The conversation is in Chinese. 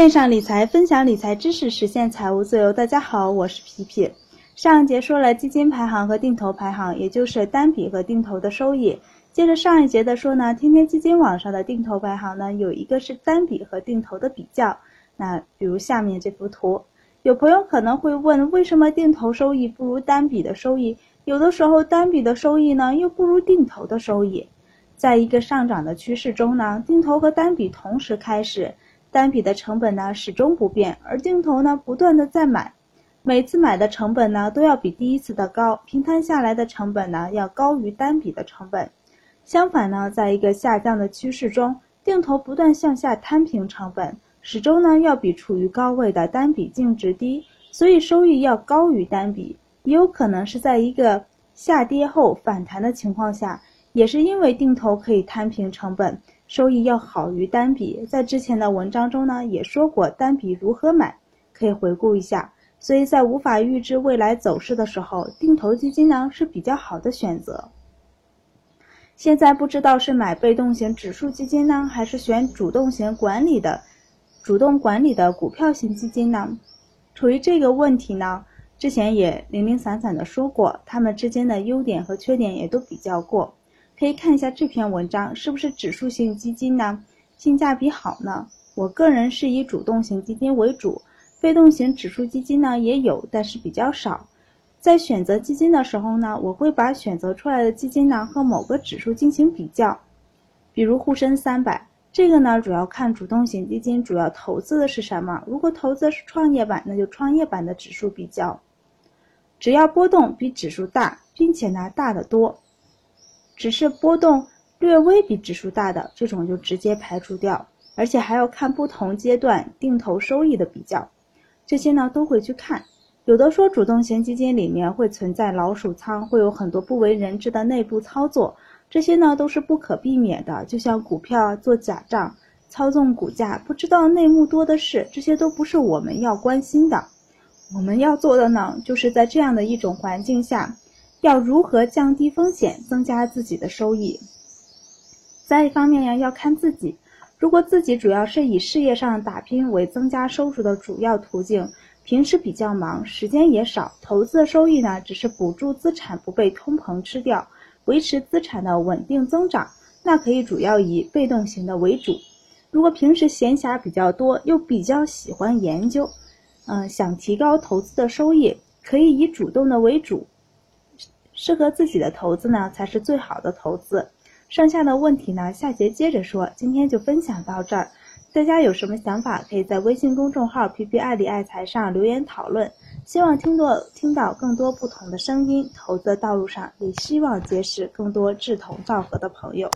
线上理财，分享理财知识，实现财务自由。大家好，我是皮皮。上一节说了基金排行和定投排行，也就是单笔和定投的收益。接着上一节的说呢，天天基金网上的定投排行呢，有一个是单笔和定投的比较。那比如下面这幅图，有朋友可能会问，为什么定投收益不如单笔的收益？有的时候单笔的收益呢，又不如定投的收益。在一个上涨的趋势中呢，定投和单笔同时开始。单笔的成本呢始终不变，而定投呢不断的在买，每次买的成本呢都要比第一次的高，平摊下来的成本呢要高于单笔的成本。相反呢，在一个下降的趋势中，定投不断向下摊平成本，始终呢要比处于高位的单笔净值低，所以收益要高于单笔。也有可能是在一个下跌后反弹的情况下，也是因为定投可以摊平成本。收益要好于单笔，在之前的文章中呢也说过单笔如何买，可以回顾一下。所以在无法预知未来走势的时候，定投基金呢是比较好的选择。现在不知道是买被动型指数基金呢，还是选主动型管理的、主动管理的股票型基金呢？处于这个问题呢，之前也零零散散的说过，它们之间的优点和缺点也都比较过。可以看一下这篇文章，是不是指数型基金呢？性价比好呢？我个人是以主动型基金为主，被动型指数基金呢也有，但是比较少。在选择基金的时候呢，我会把选择出来的基金呢和某个指数进行比较，比如沪深三百，这个呢主要看主动型基金主要投资的是什么。如果投资的是创业板，那就创业板的指数比较，只要波动比指数大，并且呢大得多。只是波动略微比指数大的这种就直接排除掉，而且还要看不同阶段定投收益的比较，这些呢都会去看。有的说主动型基金里面会存在老鼠仓，会有很多不为人知的内部操作，这些呢都是不可避免的。就像股票做假账、操纵股价，不知道内幕多的是，这些都不是我们要关心的。我们要做的呢，就是在这样的一种环境下。要如何降低风险，增加自己的收益？再一方面呀，要看自己。如果自己主要是以事业上打拼为增加收入的主要途径，平时比较忙，时间也少，投资的收益呢，只是补助资产不被通膨吃掉，维持资产的稳定增长，那可以主要以被动型的为主。如果平时闲暇比较多，又比较喜欢研究，嗯，想提高投资的收益，可以以主动的为主。适合自己的投资呢，才是最好的投资。剩下的问题呢，下节接着说。今天就分享到这儿，大家有什么想法，可以在微信公众号“皮皮爱理爱财”上留言讨论。希望听到听到更多不同的声音，投资的道路上也希望结识更多志同道合的朋友。